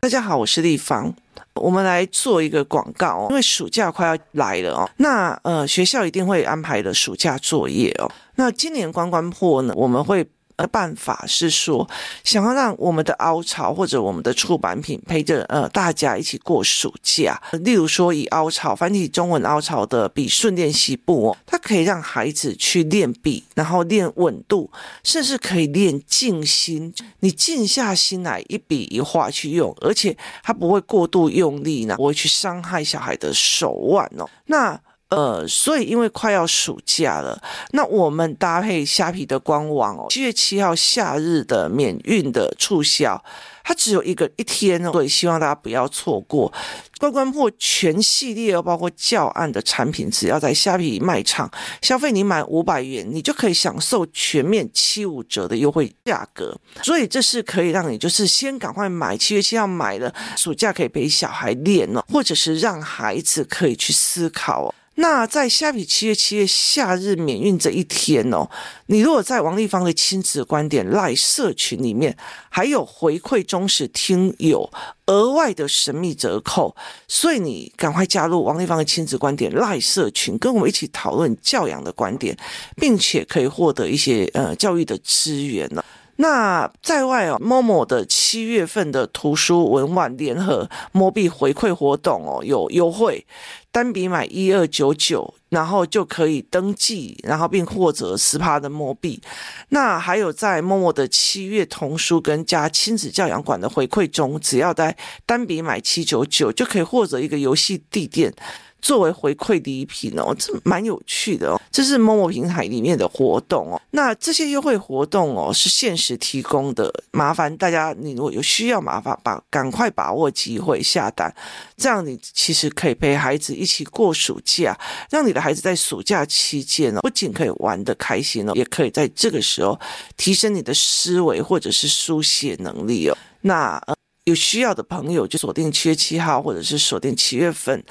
大家好，我是立方。我们来做一个广告哦，因为暑假快要来了哦。那呃，学校一定会安排的暑假作业哦。那今年关关破呢，我们会。呃，办法是说，想要让我们的凹槽或者我们的出版品陪着呃大家一起过暑假。例如说，以凹槽繁体中文凹槽的笔顺练习簿哦，它可以让孩子去练笔，然后练稳度，甚至可以练静心。你静下心来，一笔一画去用，而且它不会过度用力呢，不会去伤害小孩的手腕哦。那。呃，所以因为快要暑假了，那我们搭配虾皮的官网哦，七月七号夏日的免运的促销，它只有一个一天哦，所以希望大家不要错过。关关破全系列哦，包括教案的产品，只要在虾皮卖场消费，你满五百元，你就可以享受全面七五折的优惠价格。所以这是可以让你就是先赶快买，七月七号买了，暑假可以陪小孩练哦，或者是让孩子可以去思考哦。那在虾皮七月七日夏日免运这一天哦，你如果在王立芳的亲子观点赖社群里面，还有回馈忠实听友额外的神秘折扣，所以你赶快加入王立芳的亲子观点赖社群，跟我们一起讨论教养的观点，并且可以获得一些呃教育的资源呢。那在外哦，Momo 的七月份的图书文玩联合摸币回馈活动哦，有优惠。单笔买一二九九，然后就可以登记，然后并获得十趴的摸币。那还有在 Momo 的七月童书跟加亲子教养馆的回馈中，只要在单笔买七九九，就可以获得一个游戏地垫。作为回馈礼品哦，这蛮有趣的哦。这是某某平台里面的活动哦。那这些优惠活动哦，是限时提供的，麻烦大家，你如果有需要，麻烦把赶快把握机会下单，这样你其实可以陪孩子一起过暑假，让你的孩子在暑假期间哦，不仅可以玩得开心哦，也可以在这个时候提升你的思维或者是书写能力哦。那，有需要的朋友就锁定七月七号，或者是锁定七月份。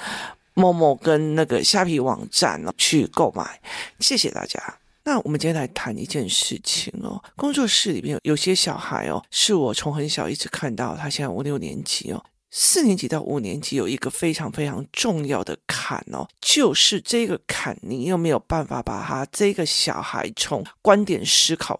某某跟那个虾皮网站哦去购买，谢谢大家。那我们今天来谈一件事情哦，工作室里面有些小孩哦，是我从很小一直看到，他现在五六年级哦，四年级到五年级有一个非常非常重要的坎哦，就是这个坎，你有没有办法把他这个小孩从观点思考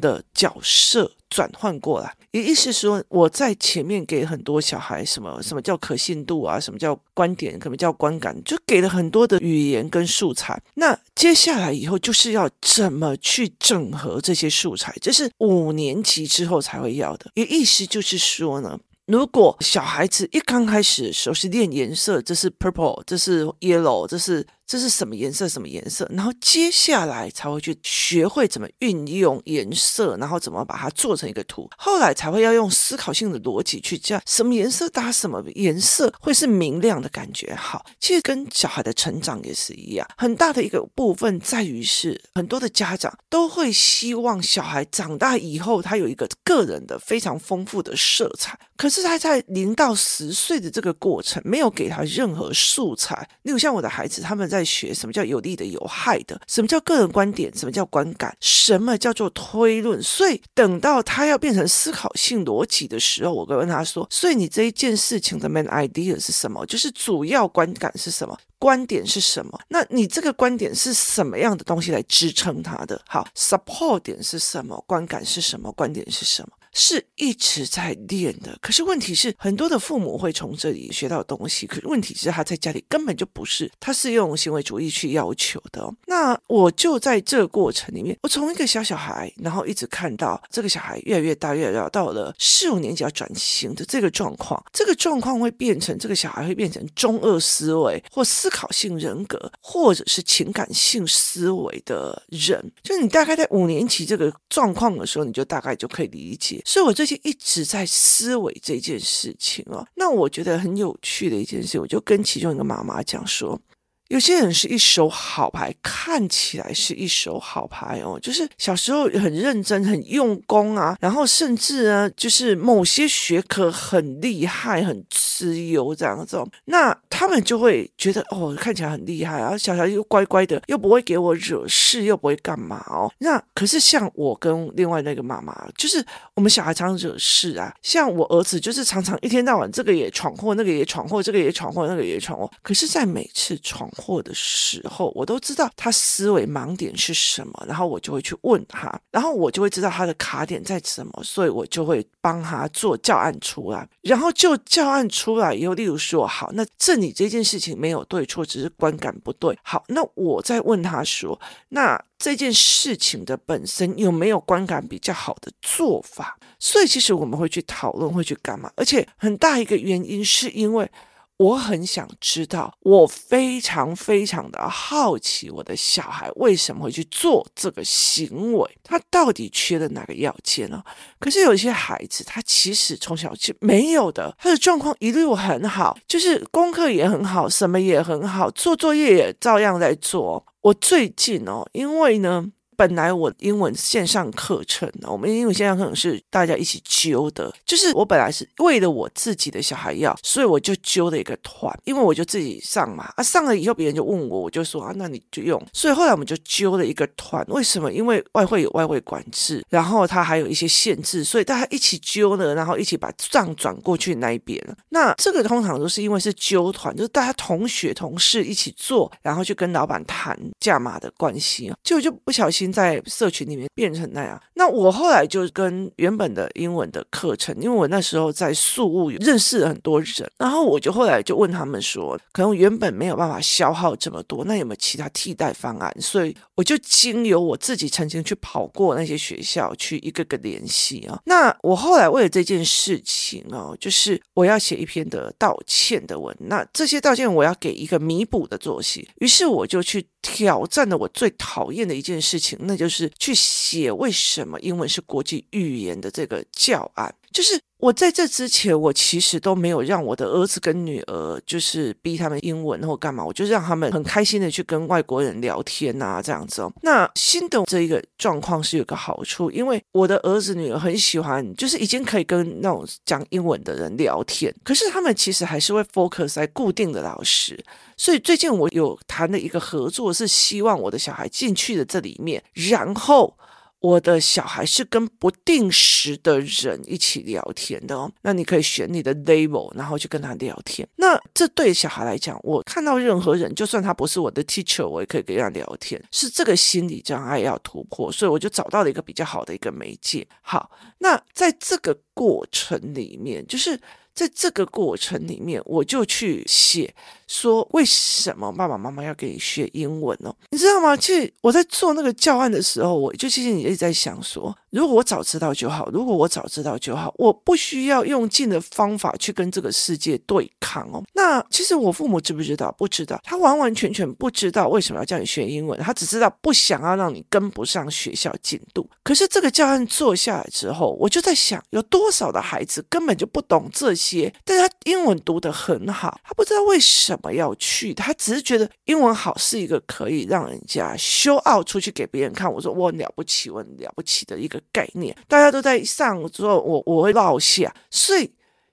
的角色转换过来，也意思是说，我在前面给很多小孩什么什么叫可信度啊，什么叫观点，什么叫观感，就给了很多的语言跟素材。那接下来以后就是要怎么去整合这些素材，这是五年级之后才会要的。也意思就是说呢。如果小孩子一刚开始的时候是练颜色，这是 purple，这是 yellow，这是这是什么颜色？什么颜色？然后接下来才会去学会怎么运用颜色，然后怎么把它做成一个图。后来才会要用思考性的逻辑去讲什么颜色搭什么颜色会是明亮的感觉。好，其实跟小孩的成长也是一样，很大的一个部分在于是很多的家长都会希望小孩长大以后他有一个个人的非常丰富的色彩，可。是他在零到十岁的这个过程，没有给他任何素材。例如像我的孩子，他们在在学什么叫有利的、有害的，什么叫个人观点，什么叫观感，什么叫做推论。所以等到他要变成思考性逻辑的时候，我会问他说：“所以你这一件事情的 main idea 是什么？就是主要观感是什么？观点是什么？那你这个观点是什么样的东西来支撑他的？好，support 点是什么？观感是什么？观点是什么？”是一直在练的，可是问题是很多的父母会从这里学到东西，可是问题是他在家里根本就不是，他是用行为主义去要求的哦。那我就在这个过程里面，我从一个小小孩，然后一直看到这个小孩越来越大，越来越大到了四五年级要转型的这个状况，这个状况会变成这个小孩会变成中二思维或思考性人格，或者是情感性思维的人。就你大概在五年级这个状况的时候，你就大概就可以理解。所以，我最近一直在思维这件事情哦。那我觉得很有趣的一件事，我就跟其中一个妈妈讲说：有些人是一手好牌，看起来是一手好牌哦，就是小时候很认真、很用功啊，然后甚至呢，就是某些学科很厉害、很资优这样子。哦那他们就会觉得哦，看起来很厉害啊，小孩又乖乖的，又不会给我惹事，又不会干嘛哦。那可是像我跟另外那个妈妈，就是我们小孩常惹事啊。像我儿子，就是常常一天到晚这个也闯祸，那个也闯祸，这个也闯祸，那个也闯祸。可是，在每次闯祸的时候，我都知道他思维盲点是什么，然后我就会去问他，然后我就会知道他的卡点在什么，所以我就会帮他做教案出来。然后就教案出来以后，例如说，好，那这里这件事情没有对错，只是观感不对。好，那我再问他说，那这件事情的本身有没有观感比较好的做法？所以其实我们会去讨论，会去干嘛？而且很大一个原因是因为。我很想知道，我非常非常的好奇，我的小孩为什么会去做这个行为？他到底缺了哪个要件呢？可是有一些孩子，他其实从小就没有的，他的状况一路很好，就是功课也很好，什么也很好，做作业也照样在做。我最近哦，因为呢。本来我英文线上课程呢，我们英文线上课程是大家一起揪的，就是我本来是为了我自己的小孩要，所以我就揪了一个团，因为我就自己上嘛，啊上了以后别人就问我，我就说啊那你就用，所以后来我们就揪了一个团，为什么？因为外汇有外汇管制，然后它还有一些限制，所以大家一起揪呢，然后一起把账转过去那一边。那这个通常都是因为是揪团，就是大家同学同事一起做，然后就跟老板谈价码的关系，就就不小心。在社群里面变成那样，那我后来就跟原本的英文的课程，因为我那时候在宿雾认识了很多人，然后我就后来就问他们说，可能原本没有办法消耗这么多，那有没有其他替代方案？所以我就经由我自己曾经去跑过那些学校，去一个个联系啊。那我后来为了这件事情哦，就是我要写一篇的道歉的文，那这些道歉我要给一个弥补的作息，于是我就去挑战了我最讨厌的一件事情。那就是去写为什么英文是国际语言的这个教案，就是。我在这之前，我其实都没有让我的儿子跟女儿，就是逼他们英文或干嘛，我就让他们很开心的去跟外国人聊天啊，这样子哦。那新的这一个状况是有个好处，因为我的儿子女儿很喜欢，就是已经可以跟那种讲英文的人聊天，可是他们其实还是会 focus 在固定的老师。所以最近我有谈了一个合作，是希望我的小孩进去的这里面，然后。我的小孩是跟不定时的人一起聊天的哦，那你可以选你的 level，然后去跟他聊天。那这对小孩来讲，我看到任何人，就算他不是我的 teacher，我也可以跟他聊天。是这个心理障碍要突破，所以我就找到了一个比较好的一个媒介。好，那在这个过程里面，就是。在这个过程里面，我就去写说，为什么爸爸妈妈要给你学英文哦？你知道吗？其实我在做那个教案的时候，我就其实也一直在想说，如果我早知道就好，如果我早知道就好，我不需要用尽的方法去跟这个世界对抗哦。那其实我父母知不知道？不知道，他完完全全不知道为什么要叫你学英文，他只知道不想要让你跟不上学校进度。可是这个教案做下来之后，我就在想，有多少的孩子根本就不懂这些。但是他英文读得很好，他不知道为什么么要去，他只是觉得英文好是一个可以让人家修奥出去给别人看。我说我了不起，我很了不起的一个概念。大家都在上之后，我我会落下。所以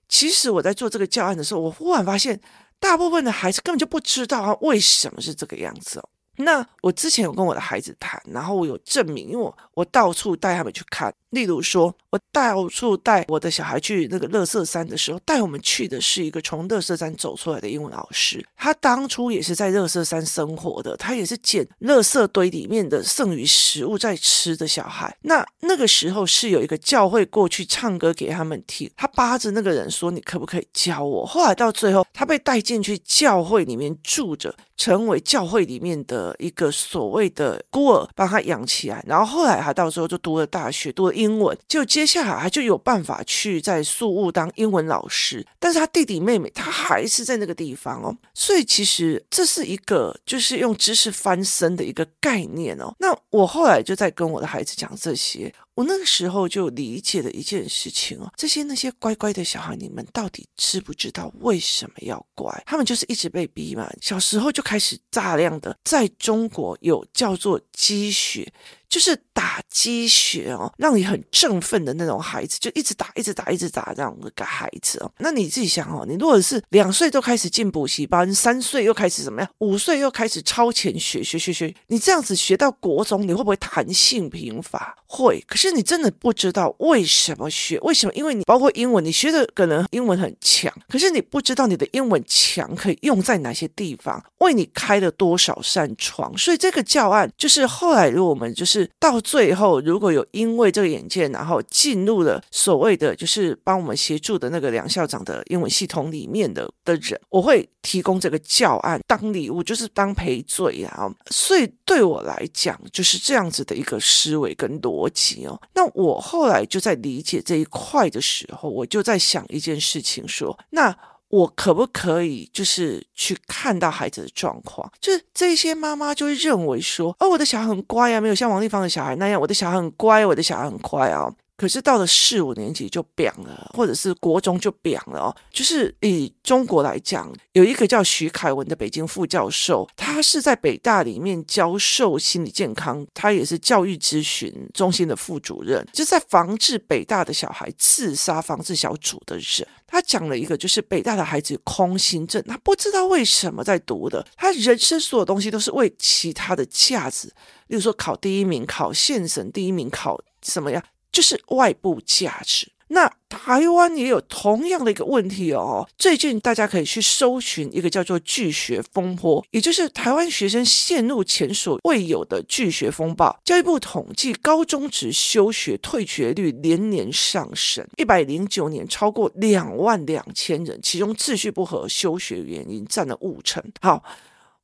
其实我在做这个教案的时候，我忽然发现，大部分的孩子根本就不知道他为什么是这个样子哦。那我之前有跟我的孩子谈，然后我有证明，因为我我到处带他们去看。例如说，我到处带我的小孩去那个乐色山的时候，带我们去的是一个从乐色山走出来的英文老师。他当初也是在乐色山生活的，他也是捡乐色堆里面的剩余食物在吃的小孩。那那个时候是有一个教会过去唱歌给他们听，他巴着那个人说：“你可不可以教我？”后来到最后，他被带进去教会里面住着，成为教会里面的一个所谓的孤儿，帮他养起来。然后后来他到时候就读了大学，读了英。文，就接下来他就有办法去在宿雾当英文老师，但是他弟弟妹妹他还是在那个地方哦，所以其实这是一个就是用知识翻身的一个概念哦。那我后来就在跟我的孩子讲这些，我那个时候就理解了一件事情哦，这些那些乖乖的小孩，你们到底知不知道为什么要乖？他们就是一直被逼嘛，小时候就开始大量的在中国有叫做积雪。就是打鸡血哦，让你很振奋的那种孩子，就一直打，一直打，一直打这样的个孩子哦。那你自己想哦，你如果是两岁都开始进补习班，三岁又开始怎么样？五岁又开始超前学学学学，你这样子学到国中，你会不会弹性贫乏？会。可是你真的不知道为什么学？为什么？因为你包括英文，你学的可能英文很强，可是你不知道你的英文强可以用在哪些地方，为你开了多少扇窗。所以这个教案就是后来，如果我们就是。到最后，如果有因为这个眼界，然后进入了所谓的就是帮我们协助的那个梁校长的英文系统里面的的人，我会提供这个教案当礼物，就是当赔罪啊。所以对我来讲，就是这样子的一个思维跟逻辑哦。那我后来就在理解这一块的时候，我就在想一件事情，说那。我可不可以就是去看到孩子的状况？就是这些妈妈就会认为说，哦，我的小孩很乖啊，没有像王立芳的小孩那样，我的小孩很乖，我的小孩很乖啊。可是到了四五年级就变了，或者是国中就变了哦。就是以中国来讲，有一个叫徐凯文的北京副教授，他是在北大里面教授心理健康，他也是教育咨询中心的副主任，就在防治北大的小孩自杀防治小组的人。他讲了一个，就是北大的孩子空心症，他不知道为什么在读的，他人生所有东西都是为其他的价值，例如说考第一名、考县省第一名、考什么呀？就是外部价值。那台湾也有同样的一个问题哦。最近大家可以去搜寻一个叫做“拒学风波”，也就是台湾学生陷入前所未有的拒学风暴。教育部统计，高中职休学退学率连年上升，一百零九年超过两万两千人，其中秩序不合休学原因占了五成。好。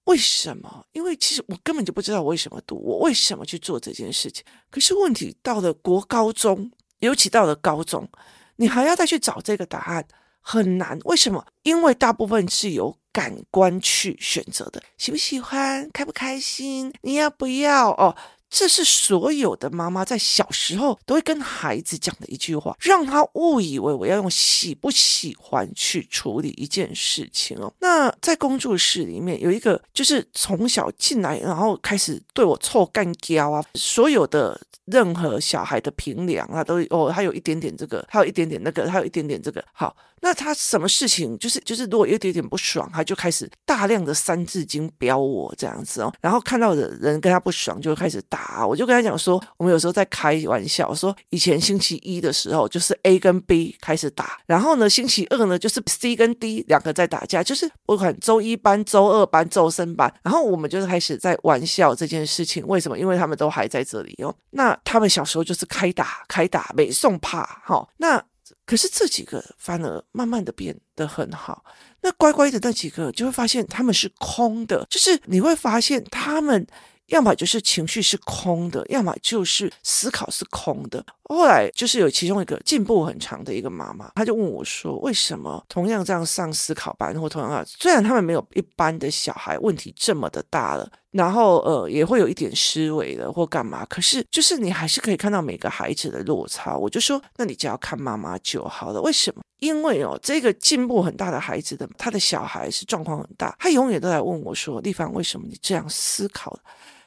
为什么？因为其实我根本就不知道我为什么读，我为什么去做这件事情。可是问题到了国高中，尤其到了高中，你还要再去找这个答案，很难。为什么？因为大部分是由感官去选择的，喜不喜欢，开不开心，你要不要哦。这是所有的妈妈在小时候都会跟孩子讲的一句话，让他误以为我要用喜不喜欢去处理一件事情哦。那在工作室里面有一个，就是从小进来，然后开始对我臭干譙啊，所有的任何小孩的评量啊，都哦，他有一点点这个，他有一点点那个，他有一点点这个，好。那他什么事情就是就是，如果有一点点不爽，他就开始大量的三字经飙我这样子哦，然后看到的人跟他不爽，就开始打。啊我就跟他讲说，我们有时候在开玩笑说，以前星期一的时候就是 A 跟 B 开始打，然后呢星期二呢就是 C 跟 D 两个在打架，就是不管周一班、周二班、周三班，然后我们就是开始在玩笑这件事情。为什么？因为他们都还在这里哦。那他们小时候就是开打开打，没送怕哈。那。可是这几个反而慢慢的变得很好，那乖乖的那几个就会发现他们是空的，就是你会发现他们。要么就是情绪是空的，要么就是思考是空的。后来就是有其中一个进步很长的一个妈妈，她就问我说：“为什么同样这样上思考班，或同样虽然他们没有一般的小孩问题这么的大了，然后呃也会有一点思维的或干嘛，可是就是你还是可以看到每个孩子的落差。”我就说：“那你只要看妈妈就好了。为什么？因为哦，这个进步很大的孩子的他的小孩是状况很大，他永远都在问我说：‘丽芳，为什么你这样思考？’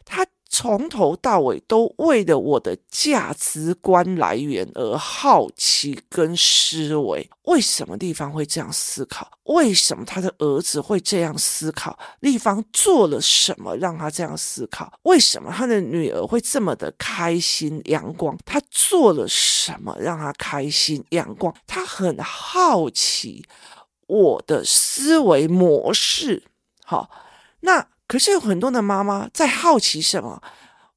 他从头到尾都为了我的价值观来源而好奇跟思维，为什么丽芳会这样思考？为什么他的儿子会这样思考？立方做了什么让他这样思考？为什么他的女儿会这么的开心阳光？他做了什么让他开心阳光？他很好奇我的思维模式。好，那。可是有很多的妈妈在好奇什么？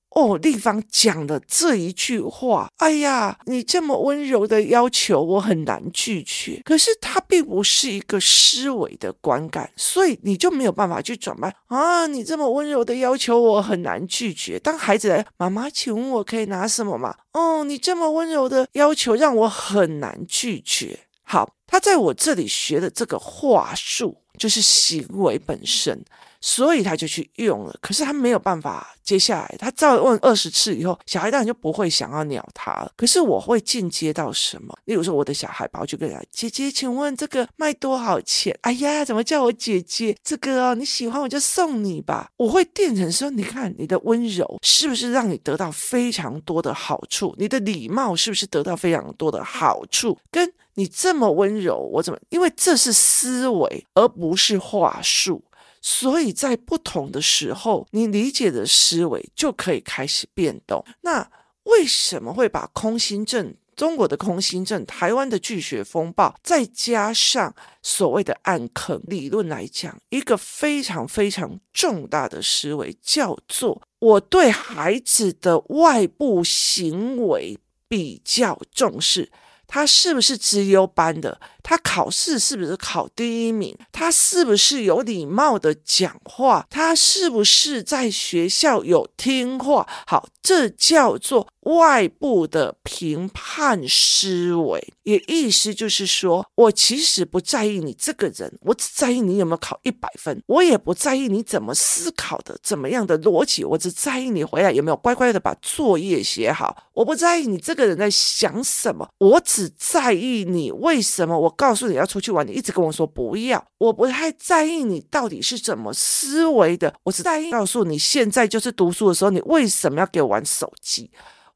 哦，丽芳讲的这一句话，哎呀，你这么温柔的要求，我很难拒绝。可是它并不是一个思维的观感，所以你就没有办法去转变啊！你这么温柔的要求，我很难拒绝。当孩子来，妈妈，请问我可以拿什么吗？哦，你这么温柔的要求，让我很难拒绝。好，他在我这里学的这个话术，就是行为本身。所以他就去用了。可是他没有办法，接下来他再问二十次以后，小孩当然就不会想要鸟他了。可是我会进阶到什么？例如说，我的小孩跑去跟人家姐姐，请问这个卖多少钱？哎呀，怎么叫我姐姐？这个哦，你喜欢我就送你吧。我会变成说，你看你的温柔是不是让你得到非常多的好处？你的礼貌是不是得到非常多的好处？跟你这么温柔，我怎么？因为这是思维，而不是话术。所以在不同的时候，你理解的思维就可以开始变动。那为什么会把空心症、中国的空心症、台湾的巨学风暴，再加上所谓的暗坑理论来讲，一个非常非常重大的思维叫做我对孩子的外部行为比较重视。他是不是资优班的？他考试是不是考第一名？他是不是有礼貌的讲话？他是不是在学校有听话？好，这叫做外部的评判思维。也意思就是说，我其实不在意你这个人，我只在意你有没有考一百分。我也不在意你怎么思考的，怎么样的逻辑，我只在意你回来有没有乖乖的把作业写好。我不在意你这个人在想什么，我只在意你为什么我。告诉你要出去玩，你一直跟我说不要，我不太在意你到底是怎么思维的，我只在意告诉你现在就是读书的时候，你为什么要给我玩手机？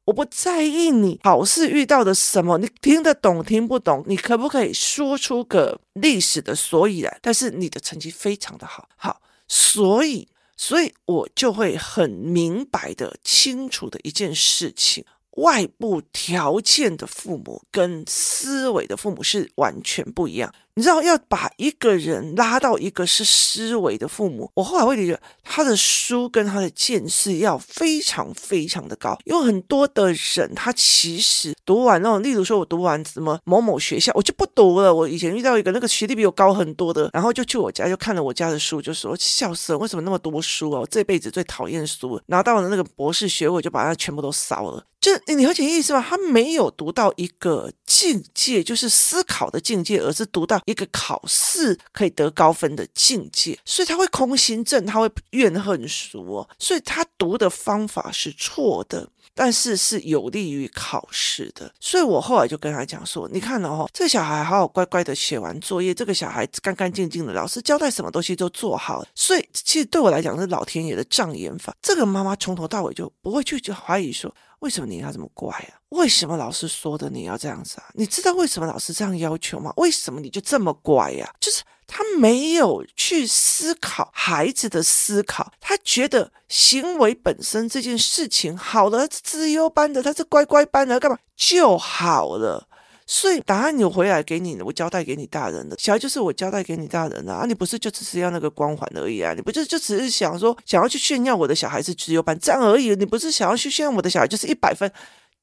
我不在意你考试遇到的什么，你听得懂听不懂，你可不可以说出个历史的所以然？但是你的成绩非常的好，好，所以，所以我就会很明白的、清楚的一件事情。外部条件的父母跟思维的父母是完全不一样。你知道要把一个人拉到一个是思维的父母，我后来会理解他的书跟他的见识要非常非常的高。有很多的人，他其实读完那种，例如说我读完什么某某学校，我就不读了。我以前遇到一个那个学历比我高很多的，然后就去我家就看了我家的书，就说笑死了，为什么那么多书啊？我这辈子最讨厌书了，拿到了那个博士学位，就把它全部都烧了。就你了解意思吧？他没有读到一个境界，就是思考的境界，而是读到。一个考试可以得高分的境界，所以他会空心症，他会怨恨书哦，所以他读的方法是错的，但是是有利于考试的。所以我后来就跟他讲说：“你看哦，这个小孩好好乖乖的写完作业，这个小孩干干净净的，老师交代什么东西都做好。所以其实对我来讲是老天爷的障眼法。这个妈妈从头到尾就不会去怀疑说。”为什么你要这么乖啊？为什么老师说的你要这样子啊？你知道为什么老师这样要求吗？为什么你就这么乖呀？就是他没有去思考孩子的思考，他觉得行为本身这件事情好了，自优班的他是乖乖班的，干嘛就好了。所以答案有回来给你，我交代给你大人的，小孩就是我交代给你大人的啊！你不是就只是要那个光环而已啊？你不就就只是想说想要去炫耀我的小孩是资优班这样而已？你不是想要去炫耀我的小孩就是一百分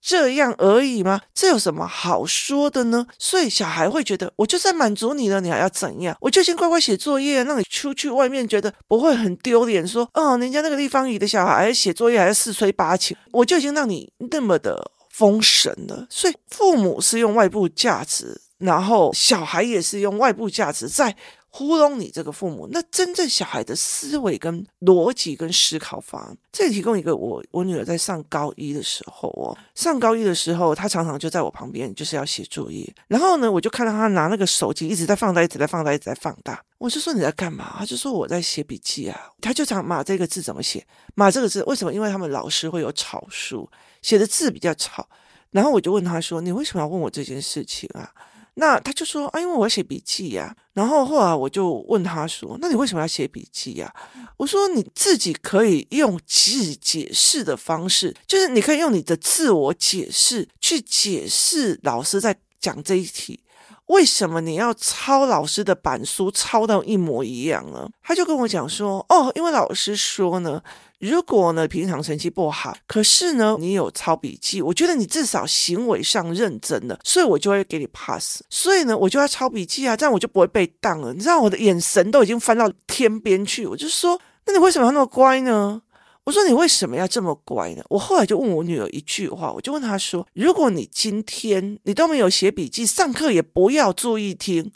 这样而已吗？这有什么好说的呢？所以小孩会觉得我就在满足你了，你还要怎样？我就先乖乖写作业，让你出去外面觉得不会很丢脸。说哦，人家那个地方语的小孩写作业还是四吹八请，我就已经让你那么的。封神了，所以父母是用外部价值，然后小孩也是用外部价值在糊弄你这个父母。那真正小孩的思维跟逻辑跟思考方，这里提供一个我我女儿在上高一的时候哦，上高一的时候，她常常就在我旁边，就是要写作业。然后呢，我就看到她拿那个手机一直在放大，一直在放大，一直在放大。我就说你在干嘛？她就说我在写笔记啊。她就讲马这个字怎么写？马这个字为什么？因为他们老师会有草书。写的字比较吵，然后我就问他说：“你为什么要问我这件事情啊？”那他就说：“啊，因为我要写笔记呀。”然后后来我就问他说：“那你为什么要写笔记呀？”我说：“你自己可以用自己解释的方式，就是你可以用你的自我解释去解释老师在讲这一题。为什么你要抄老师的板书抄到一模一样呢？”他就跟我讲说：“哦，因为老师说呢。”如果呢，平常成绩不好，可是呢，你有抄笔记，我觉得你至少行为上认真了，所以我就会给你 pass。所以呢，我就要抄笔记啊，这样我就不会被当了。你知道我的眼神都已经翻到天边去，我就说，那你为什么要那么乖呢？我说你为什么要这么乖呢？我后来就问我女儿一句话，我就问她说，如果你今天你都没有写笔记，上课也不要注意听。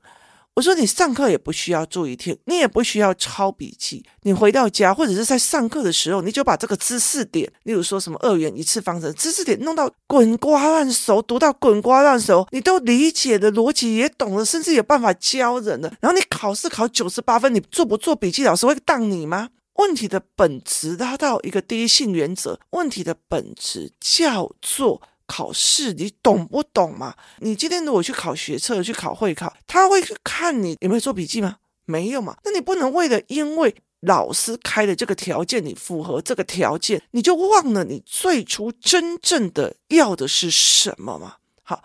我说你上课也不需要注意听，你也不需要抄笔记。你回到家或者是在上课的时候，你就把这个知识点，例如说什么二元一次方程知识点弄到滚瓜烂熟，读到滚瓜烂熟，你都理解的逻辑也懂了，甚至有办法教人了。然后你考试考九十八分，你做不做笔记，老师会当你吗？问题的本质拉到一个第一性原则，问题的本质叫做。考试你懂不懂嘛？你今天如果去考学测，去考会考，他会看你有没有做笔记吗？没有嘛？那你不能为了因为老师开的这个条件，你符合这个条件，你就忘了你最初真正的要的是什么嘛？好，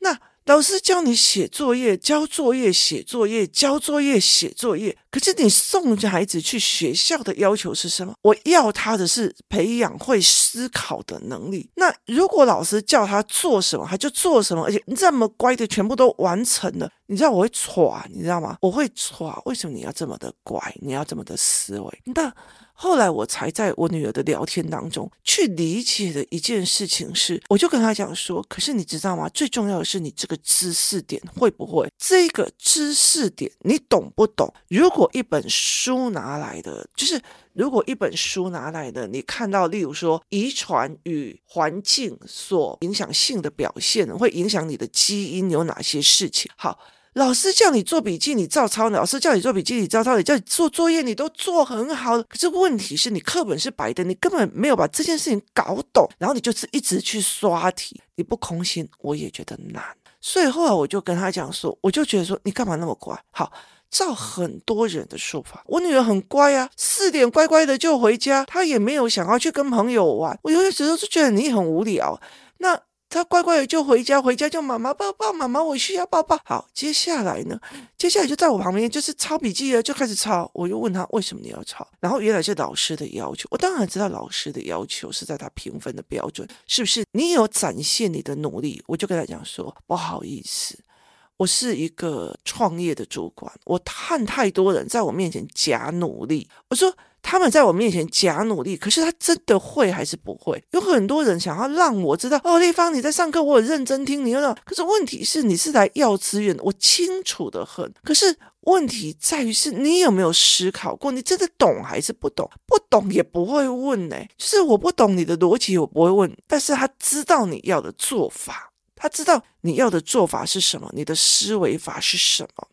那。老师教你写作业、交作业、写作业、交作业、写作业。可是你送孩子去学校的要求是什么？我要他的是培养会思考的能力。那如果老师叫他做什么，他就做什么，而且这么乖的全部都完成了，你知道我会喘，你知道吗？我会喘。为什么你要这么的乖？你要这么的思维？那。后来我才在我女儿的聊天当中去理解的一件事情是，我就跟她讲说，可是你知道吗？最重要的是你这个知识点会不会？这个知识点你懂不懂？如果果一本书拿来的，就是如果一本书拿来的，你看到，例如说遗传与环境所影响性的表现，会影响你的基因有哪些事情？好。老师叫你做笔记，你照抄；老师叫你做笔记，你照抄；你叫你做作业，你都做很好。可是问题是你课本是白的，你根本没有把这件事情搞懂，然后你就是一直去刷题，你不空心，我也觉得难。所以后来我就跟他讲说，我就觉得说，你干嘛那么乖？好，照很多人的说法，我女儿很乖啊，四点乖乖的就回家，她也没有想要去跟朋友玩。我有些时候就觉得你很无聊，那。他乖乖的就回家，回家就妈妈抱抱妈妈，我需要抱抱。好，接下来呢？接下来就在我旁边，就是抄笔记了，就开始抄。我就问他为什么你要抄？然后原来是老师的要求。我当然知道老师的要求是在他评分的标准，是不是？你有展现你的努力，我就跟他讲说不好意思，我是一个创业的主管，我看太多人在我面前假努力。我说。他们在我面前假努力，可是他真的会还是不会？有很多人想要让我知道哦，丽芳你在上课，我很认真听你。可是问题是你是来要资源的，我清楚得很。可是问题在于是你有没有思考过？你真的懂还是不懂？不懂也不会问呢。就是我不懂你的逻辑，我不会问。但是他知道你要的做法，他知道你要的做法是什么，你的思维法是什么。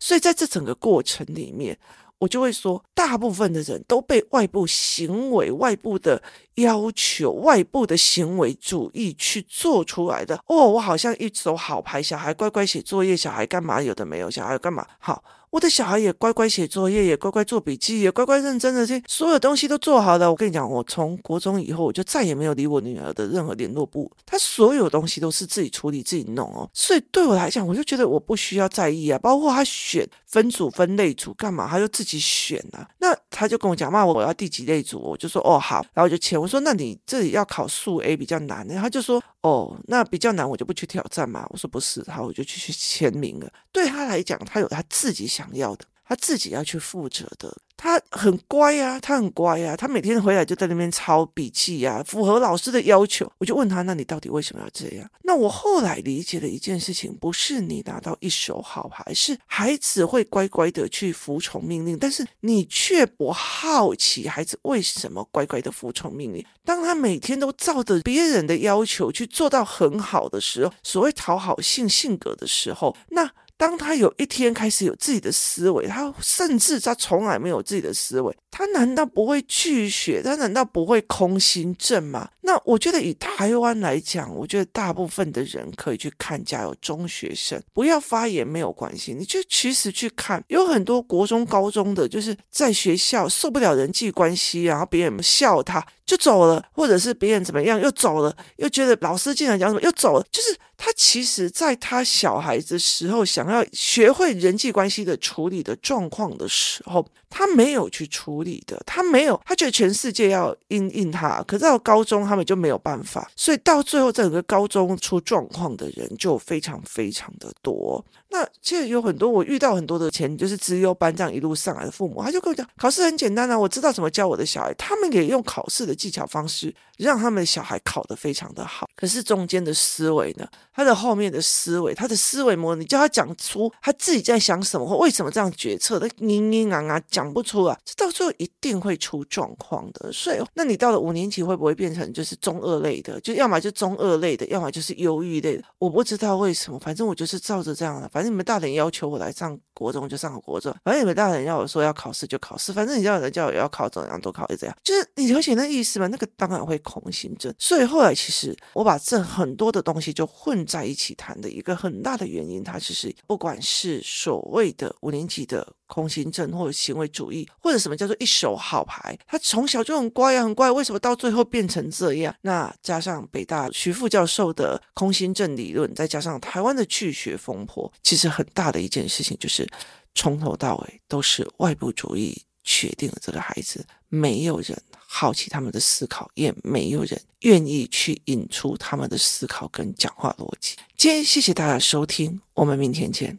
所以在这整个过程里面。我就会说，大部分的人都被外部行为、外部的要求、外部的行为主义去做出来的。哦，我好像一手好牌，小孩乖乖写作业，小孩干嘛？有的没有，小孩干嘛？好。我的小孩也乖乖写作业，也乖乖做笔记，也乖乖认真的，这所有东西都做好了。我跟你讲，我从国中以后，我就再也没有理我女儿的任何联络部，她所有东西都是自己处理、自己弄哦。所以对我来讲，我就觉得我不需要在意啊。包括她选分组、分类组干嘛，他就自己选啊。那他就跟我讲嘛，我要第几类组，我就说哦好，然后我就签。我说那你这里要考数 A 比较难，他就说哦那比较难，我就不去挑战嘛。我说不是，好，我就去去签名了。对他来讲，他有他自己。想要的，他自己要去负责的。他很乖呀、啊，他很乖呀、啊，他每天回来就在那边抄笔记呀、啊，符合老师的要求。我就问他，那你到底为什么要这样？那我后来理解了一件事情，不是你拿到一手好牌，是孩子会乖乖的去服从命令，但是你却不好奇孩子为什么乖乖的服从命令。当他每天都照着别人的要求去做到很好的时候，所谓讨好性性格的时候，那。当他有一天开始有自己的思维，他甚至他从来没有自己的思维，他难道不会拒绝？他难道不会空心症吗？那我觉得以台湾来讲，我觉得大部分的人可以去看家有中学生，不要发言没有关系，你就其实去看，有很多国中高中的，就是在学校受不了人际关系，然后别人笑他就走了，或者是别人怎么样又走了，又觉得老师进来讲什么又走了，就是。他其实，在他小孩子时候，想要学会人际关系的处理的状况的时候，他没有去处理。的，他没有，他觉得全世界要因应他，可是到高中他们就没有办法，所以到最后整个高中出状况的人就非常非常的多。那其实有很多我遇到很多的前就是资优班这样一路上来的父母，他就跟我讲，考试很简单啊，我知道怎么教我的小孩，他们也用考试的技巧方式让他们的小孩考得非常的好，可是中间的思维呢，他的后面的思维，他的思维模，你叫他讲出他自己在想什么或为什么这样决策，他嘤嘤啊啊讲不出啊，这到最后一定会出状况的。所以，那你到了五年级会不会变成就是中二类的？就要么就中二类的，要么就是忧郁类的。我不知道为什么，反正我就是照着这样的。反正你们大人要求我来上国中就上国中，反正你们大人要我说要考试就考试，反正你叫人叫我要考怎样都考，就这样。就是你了解那意思吗？那个当然会恐心症。所以后来其实我把这很多的东西就混在一起谈的一个很大的原因，它其实不管是所谓的五年级的空心症，或者行为主义，或者什么叫做一手好牌，他从小就很乖呀，很乖，为什么到最后变成这样？那加上北大徐副教授的空心症理论，再加上台湾的拒学风波。其实很大的一件事情就是，从头到尾都是外部主义决定了这个孩子，没有人好奇他们的思考，也没有人愿意去引出他们的思考跟讲话逻辑。今天谢谢大家收听，我们明天见。